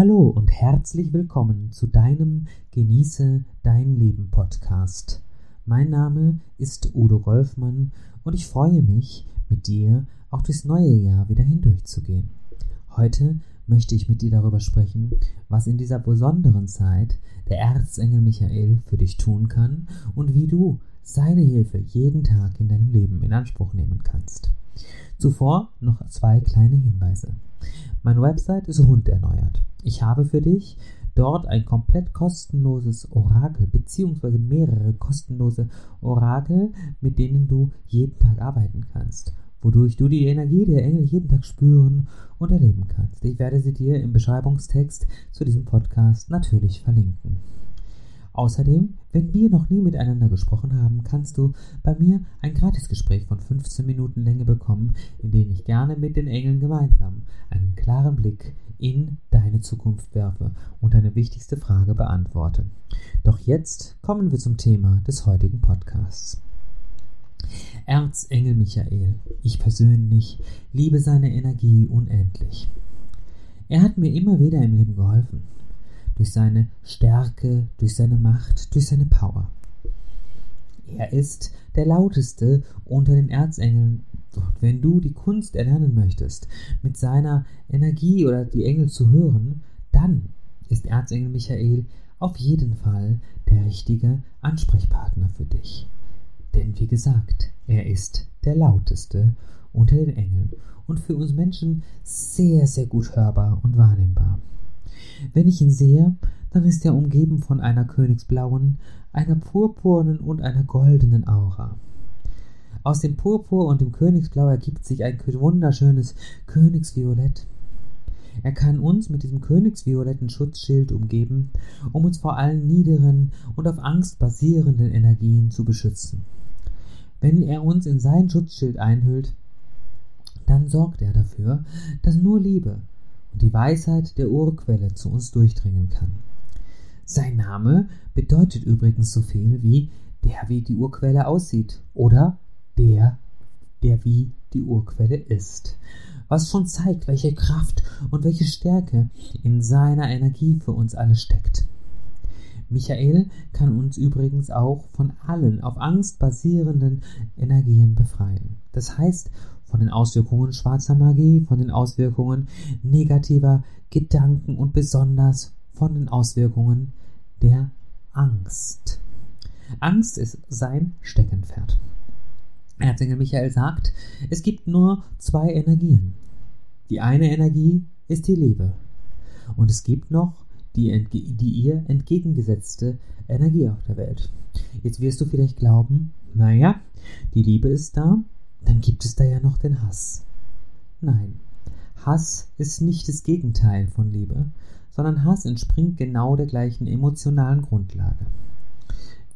Hallo und herzlich willkommen zu deinem Genieße dein Leben Podcast. Mein Name ist Udo Golfmann und ich freue mich, mit dir auch durchs neue Jahr wieder hindurchzugehen. Heute möchte ich mit dir darüber sprechen, was in dieser besonderen Zeit der Erzengel Michael für dich tun kann und wie du seine Hilfe jeden Tag in deinem Leben in Anspruch nehmen kannst. Zuvor noch zwei kleine Hinweise. Meine Website ist rund erneuert. Ich habe für dich dort ein komplett kostenloses Orakel beziehungsweise mehrere kostenlose Orakel, mit denen du jeden Tag arbeiten kannst, wodurch du die Energie der Engel jeden Tag spüren und erleben kannst. Ich werde sie dir im Beschreibungstext zu diesem Podcast natürlich verlinken. Außerdem, wenn wir noch nie miteinander gesprochen haben, kannst du bei mir ein Gratisgespräch von 15 Minuten Länge bekommen, in dem ich gerne mit den Engeln gemeinsam einen klaren Blick in deine Zukunft werfe und deine wichtigste Frage beantworte. Doch jetzt kommen wir zum Thema des heutigen Podcasts. Erzengel Michael, ich persönlich liebe seine Energie unendlich. Er hat mir immer wieder im Leben geholfen durch seine Stärke, durch seine Macht, durch seine Power. Er ist der lauteste unter den Erzengeln. Und wenn du die Kunst erlernen möchtest, mit seiner Energie oder die Engel zu hören, dann ist Erzengel Michael auf jeden Fall der richtige Ansprechpartner für dich. Denn wie gesagt, er ist der lauteste unter den Engeln und für uns Menschen sehr, sehr gut hörbar und wahrnehmbar. Wenn ich ihn sehe, dann ist er umgeben von einer königsblauen, einer purpurnen und einer goldenen Aura. Aus dem Purpur und dem Königsblau ergibt sich ein wunderschönes Königsviolett. Er kann uns mit diesem königsvioletten Schutzschild umgeben, um uns vor allen niederen und auf Angst basierenden Energien zu beschützen. Wenn er uns in sein Schutzschild einhüllt, dann sorgt er dafür, dass nur Liebe, die Weisheit der Urquelle zu uns durchdringen kann. Sein Name bedeutet übrigens so viel wie der, wie die Urquelle aussieht oder der, der wie die Urquelle ist. Was schon zeigt, welche Kraft und welche Stärke in seiner Energie für uns alle steckt. Michael kann uns übrigens auch von allen auf Angst basierenden Energien befreien. Das heißt, von den Auswirkungen schwarzer Magie, von den Auswirkungen negativer Gedanken und besonders von den Auswirkungen der Angst. Angst ist sein Steckenpferd. Erzengel Michael sagt, es gibt nur zwei Energien. Die eine Energie ist die Liebe. Und es gibt noch die, die ihr entgegengesetzte Energie auf der Welt. Jetzt wirst du vielleicht glauben, naja, die Liebe ist da, dann gibt es da ja noch den Hass. Nein, Hass ist nicht das Gegenteil von Liebe, sondern Hass entspringt genau der gleichen emotionalen Grundlage,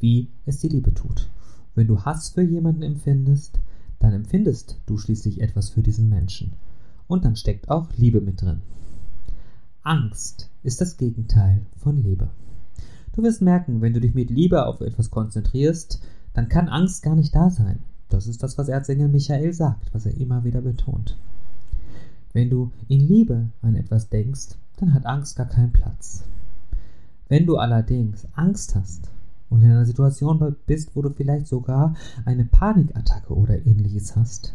wie es die Liebe tut. Wenn du Hass für jemanden empfindest, dann empfindest du schließlich etwas für diesen Menschen. Und dann steckt auch Liebe mit drin. Angst ist das Gegenteil von Liebe. Du wirst merken, wenn du dich mit Liebe auf etwas konzentrierst, dann kann Angst gar nicht da sein. Das ist das, was Erzengel Michael sagt, was er immer wieder betont. Wenn du in Liebe an etwas denkst, dann hat Angst gar keinen Platz. Wenn du allerdings Angst hast und in einer Situation bist, wo du vielleicht sogar eine Panikattacke oder ähnliches hast,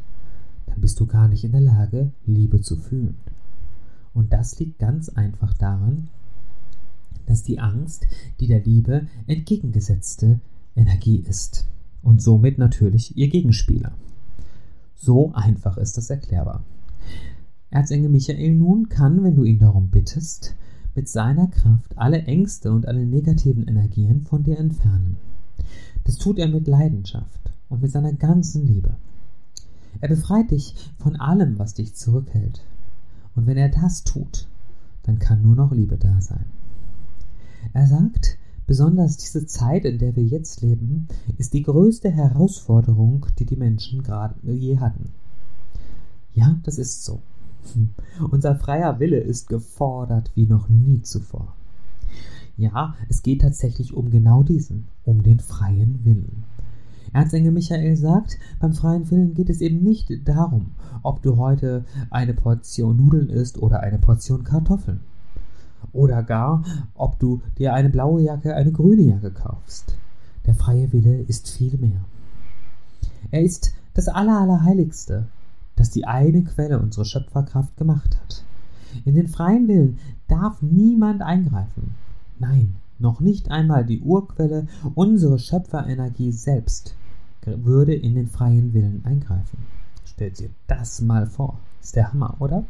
dann bist du gar nicht in der Lage, Liebe zu fühlen. Und das liegt ganz einfach daran, dass die Angst die der Liebe entgegengesetzte Energie ist und somit natürlich ihr Gegenspieler. So einfach ist das erklärbar. Erzengel Michael nun kann, wenn du ihn darum bittest, mit seiner Kraft alle Ängste und alle negativen Energien von dir entfernen. Das tut er mit Leidenschaft und mit seiner ganzen Liebe. Er befreit dich von allem, was dich zurückhält. Und wenn er das tut, dann kann nur noch Liebe da sein. Er sagt, Besonders diese Zeit, in der wir jetzt leben, ist die größte Herausforderung, die die Menschen gerade je hatten. Ja, das ist so. Unser freier Wille ist gefordert wie noch nie zuvor. Ja, es geht tatsächlich um genau diesen, um den freien Willen. Erzengel Michael sagt, beim freien Willen geht es eben nicht darum, ob du heute eine Portion Nudeln isst oder eine Portion Kartoffeln Oder gar, ob du dir eine blaue Jacke, eine grüne Jacke kaufst. Der freie Wille ist viel mehr. Er ist das Allerallerheiligste, das die eine Quelle unserer Schöpferkraft gemacht hat. In den freien Willen darf niemand eingreifen. Nein, noch nicht einmal die Urquelle, unsere Schöpferenergie selbst, würde in den freien Willen eingreifen. Stellt dir das mal vor. Ist der Hammer, oder?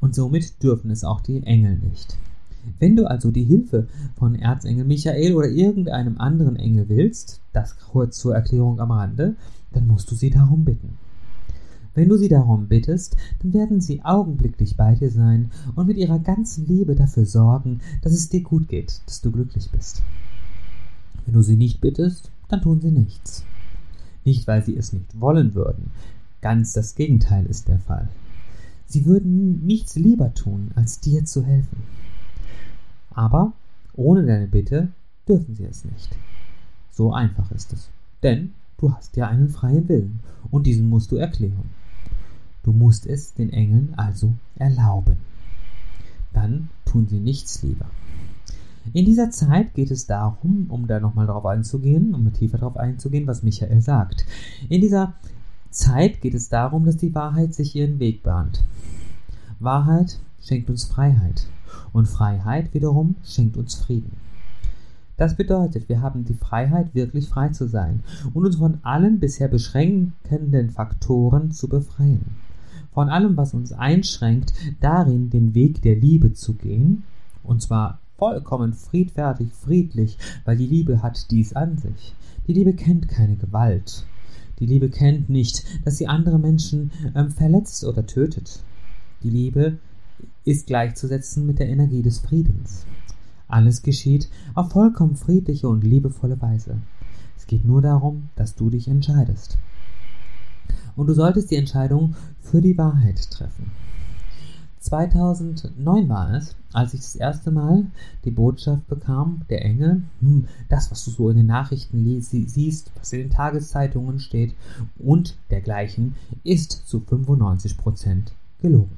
Und somit dürfen es auch die Engel nicht. Wenn du also die Hilfe von Erzengel Michael oder irgendeinem anderen Engel willst, das kurz zur Erklärung am Rande, dann musst du sie darum bitten. Wenn du sie darum bittest, dann werden sie augenblicklich bei dir sein und mit ihrer ganzen Liebe dafür sorgen, dass es dir gut geht, dass du glücklich bist. Wenn du sie nicht bittest, dann tun sie nichts. Nicht, weil sie es nicht wollen würden. Ganz das Gegenteil ist der Fall. Sie würden nichts lieber tun, als dir zu helfen. Aber ohne deine Bitte dürfen sie es nicht. So einfach ist es. Denn du hast ja einen freien Willen und diesen musst du erklären. Du musst es den Engeln also erlauben. Dann tun sie nichts lieber. In dieser Zeit geht es darum, um da nochmal drauf einzugehen, um tiefer darauf einzugehen, was Michael sagt. In dieser Zeit geht es darum, dass die Wahrheit sich ihren Weg bahnt. Wahrheit schenkt uns Freiheit und Freiheit wiederum schenkt uns Frieden. Das bedeutet, wir haben die Freiheit, wirklich frei zu sein und uns von allen bisher beschränkenden Faktoren zu befreien. Von allem, was uns einschränkt, darin den Weg der Liebe zu gehen, und zwar vollkommen friedfertig, friedlich, weil die Liebe hat dies an sich. Die Liebe kennt keine Gewalt. Die Liebe kennt nicht, dass sie andere Menschen ähm, verletzt oder tötet. Die Liebe ist gleichzusetzen mit der Energie des Friedens. Alles geschieht auf vollkommen friedliche und liebevolle Weise. Es geht nur darum, dass du dich entscheidest. Und du solltest die Entscheidung für die Wahrheit treffen. 2009 war es, als ich das erste Mal die Botschaft bekam, der Engel, hm, das, was du so in den Nachrichten siehst, was in den Tageszeitungen steht und dergleichen, ist zu 95% gelogen.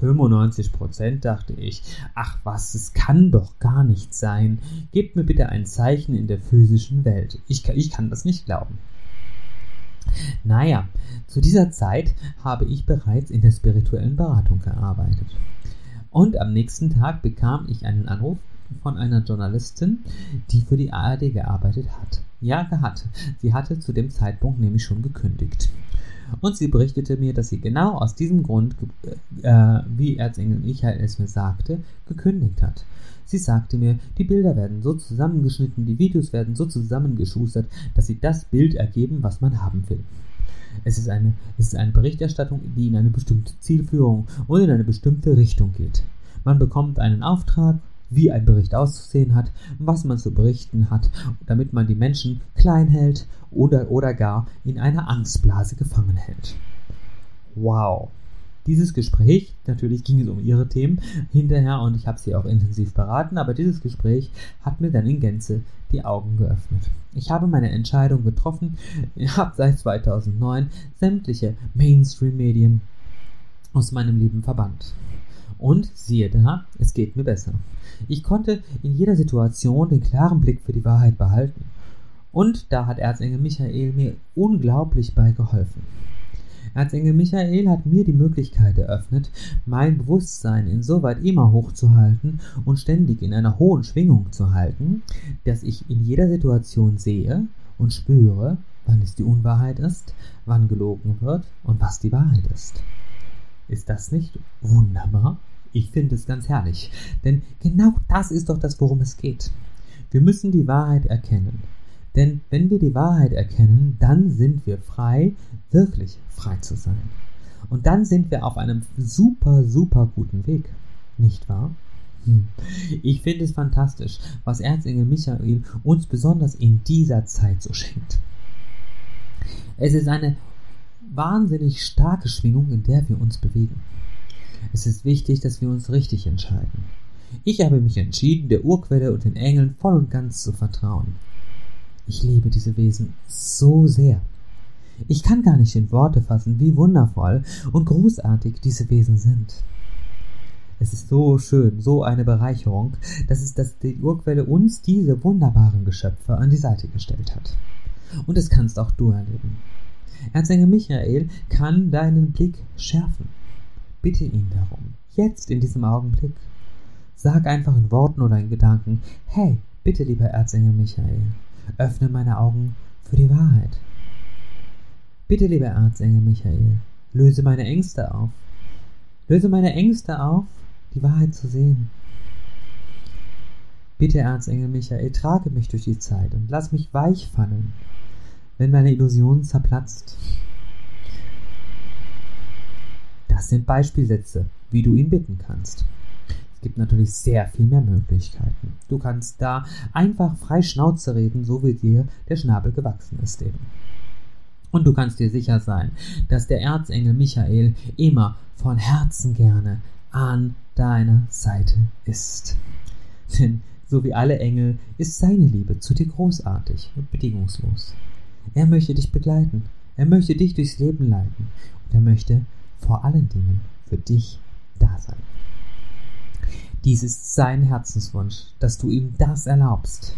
95 Prozent, dachte ich. Ach was, es kann doch gar nicht sein. Gebt mir bitte ein Zeichen in der physischen Welt. Ich, ich kann das nicht glauben. Naja, zu dieser Zeit habe ich bereits in der spirituellen Beratung gearbeitet. Und am nächsten Tag bekam ich einen Anruf von einer Journalistin, die für die ARD gearbeitet hat. Ja, hat. Sie hatte zu dem Zeitpunkt nämlich schon gekündigt. Und sie berichtete mir, dass sie genau aus diesem Grund, äh, wie Erzengel Michael es mir sagte, gekündigt hat. Sie sagte mir, die Bilder werden so zusammengeschnitten, die Videos werden so zusammengeschustert, dass sie das Bild ergeben, was man haben will. Es ist, eine, es ist eine Berichterstattung, die in eine bestimmte Zielführung und in eine bestimmte Richtung geht. Man bekommt einen Auftrag wie ein Bericht auszusehen hat, was man zu berichten hat, damit man die Menschen klein hält oder, oder gar in einer Angstblase gefangen hält. Wow. Dieses Gespräch, natürlich ging es um ihre Themen hinterher und ich habe sie auch intensiv beraten, aber dieses Gespräch hat mir dann in Gänze die Augen geöffnet. Ich habe meine Entscheidung getroffen, ich habe seit 2009 sämtliche Mainstream-Medien aus meinem Leben verbannt. Und siehe da, es geht mir besser. Ich konnte in jeder Situation den klaren Blick für die Wahrheit behalten. Und da hat Erzengel Michael mir unglaublich bei geholfen. Erzengel Michael hat mir die Möglichkeit eröffnet, mein Bewusstsein insoweit immer hochzuhalten und ständig in einer hohen Schwingung zu halten, dass ich in jeder Situation sehe und spüre, wann es die Unwahrheit ist, wann gelogen wird und was die Wahrheit ist. Ist das nicht wunderbar? Ich finde es ganz herrlich. Denn genau das ist doch das, worum es geht. Wir müssen die Wahrheit erkennen. Denn wenn wir die Wahrheit erkennen, dann sind wir frei, wirklich frei zu sein. Und dann sind wir auf einem super, super guten Weg. Nicht wahr? Hm. Ich finde es fantastisch, was Erzengel Michael uns besonders in dieser Zeit so schenkt. Es ist eine wahnsinnig starke Schwingung, in der wir uns bewegen. Es ist wichtig, dass wir uns richtig entscheiden. Ich habe mich entschieden, der Urquelle und den Engeln voll und ganz zu vertrauen. Ich liebe diese Wesen so sehr. Ich kann gar nicht in Worte fassen, wie wundervoll und großartig diese Wesen sind. Es ist so schön, so eine Bereicherung, dass es dass die Urquelle uns diese wunderbaren Geschöpfe an die Seite gestellt hat. Und das kannst auch du erleben. Erzengel Michael kann deinen Blick schärfen. Bitte ihn darum, jetzt in diesem Augenblick. Sag einfach in Worten oder in Gedanken, hey, bitte lieber Erzengel Michael, öffne meine Augen für die Wahrheit. Bitte lieber Erzengel Michael, löse meine Ängste auf. Löse meine Ängste auf, die Wahrheit zu sehen. Bitte, Erzengel Michael, trage mich durch die Zeit und lass mich weich fallen, wenn meine Illusion zerplatzt. Das sind Beispielsätze, wie du ihn bitten kannst. Es gibt natürlich sehr viel mehr Möglichkeiten. Du kannst da einfach frei Schnauze reden, so wie dir der Schnabel gewachsen ist eben. Und du kannst dir sicher sein, dass der Erzengel Michael immer von Herzen gerne an deiner Seite ist. Denn so wie alle Engel ist seine Liebe zu dir großartig und bedingungslos. Er möchte dich begleiten, er möchte dich durchs Leben leiten und er möchte vor allen Dingen für dich da sein. Dies ist sein Herzenswunsch, dass du ihm das erlaubst.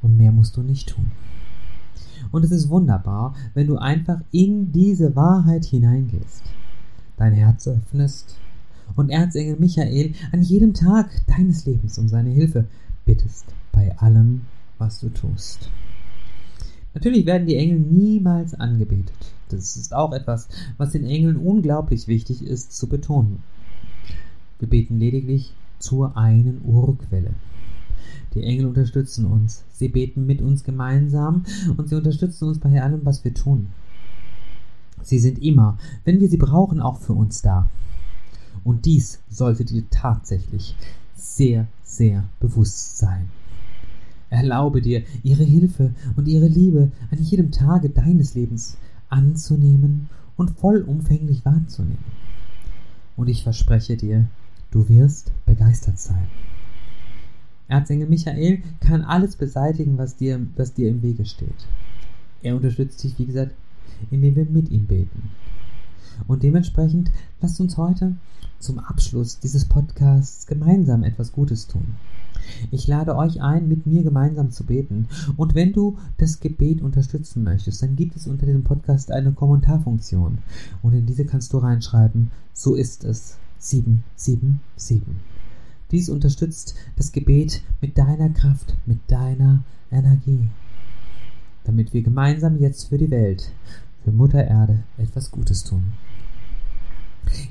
Und mehr musst du nicht tun. Und es ist wunderbar, wenn du einfach in diese Wahrheit hineingehst, dein Herz öffnest und Erzengel Michael an jedem Tag deines Lebens um seine Hilfe bittest bei allem, was du tust. Natürlich werden die Engel niemals angebetet. Das ist auch etwas, was den Engeln unglaublich wichtig ist zu betonen. Wir beten lediglich zur einen Urquelle. Die Engel unterstützen uns. Sie beten mit uns gemeinsam und sie unterstützen uns bei allem, was wir tun. Sie sind immer, wenn wir sie brauchen, auch für uns da. Und dies sollte dir tatsächlich sehr, sehr bewusst sein. Erlaube dir, ihre Hilfe und ihre Liebe an jedem Tage deines Lebens anzunehmen und vollumfänglich wahrzunehmen. Und ich verspreche dir, du wirst begeistert sein. Erzengel Michael kann alles beseitigen, was dir, was dir im Wege steht. Er unterstützt dich, wie gesagt, indem wir mit ihm beten. Und dementsprechend lasst uns heute zum Abschluss dieses Podcasts gemeinsam etwas Gutes tun. Ich lade euch ein, mit mir gemeinsam zu beten. Und wenn du das Gebet unterstützen möchtest, dann gibt es unter diesem Podcast eine Kommentarfunktion. Und in diese kannst du reinschreiben, so ist es 777. Dies unterstützt das Gebet mit deiner Kraft, mit deiner Energie, damit wir gemeinsam jetzt für die Welt, für Mutter Erde etwas Gutes tun.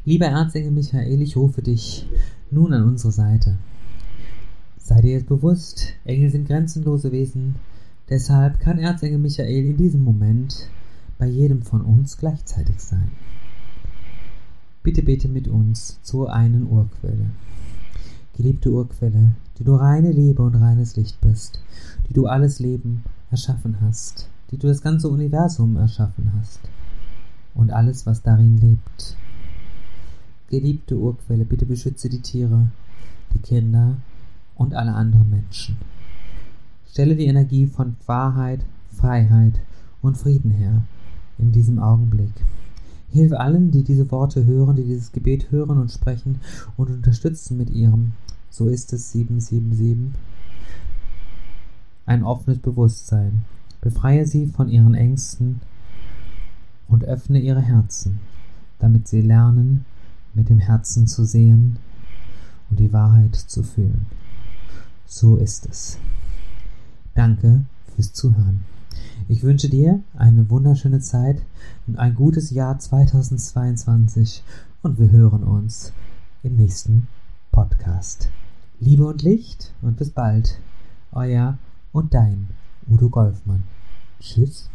Lieber Erzengel Michael, ich rufe dich nun an unsere Seite. Sei dir jetzt bewusst, Engel sind grenzenlose Wesen, deshalb kann Erzengel Michael in diesem Moment bei jedem von uns gleichzeitig sein. Bitte bete mit uns zur einen Urquelle. Geliebte Urquelle, die du reine Liebe und reines Licht bist, die du alles Leben erschaffen hast, die du das ganze Universum erschaffen hast und alles, was darin lebt. Geliebte Urquelle, bitte beschütze die Tiere, die Kinder und alle anderen Menschen. Stelle die Energie von Wahrheit, Freiheit und Frieden her in diesem Augenblick. Hilf allen, die diese Worte hören, die dieses Gebet hören und sprechen und unterstützen mit ihrem so ist es 777. Ein offenes Bewusstsein. Befreie sie von ihren Ängsten und öffne ihre Herzen, damit sie lernen, mit dem Herzen zu sehen und die Wahrheit zu fühlen. So ist es. Danke fürs Zuhören. Ich wünsche dir eine wunderschöne Zeit und ein gutes Jahr 2022 und wir hören uns im nächsten Podcast. Liebe und Licht und bis bald. Euer und dein Udo Golfmann. Tschüss.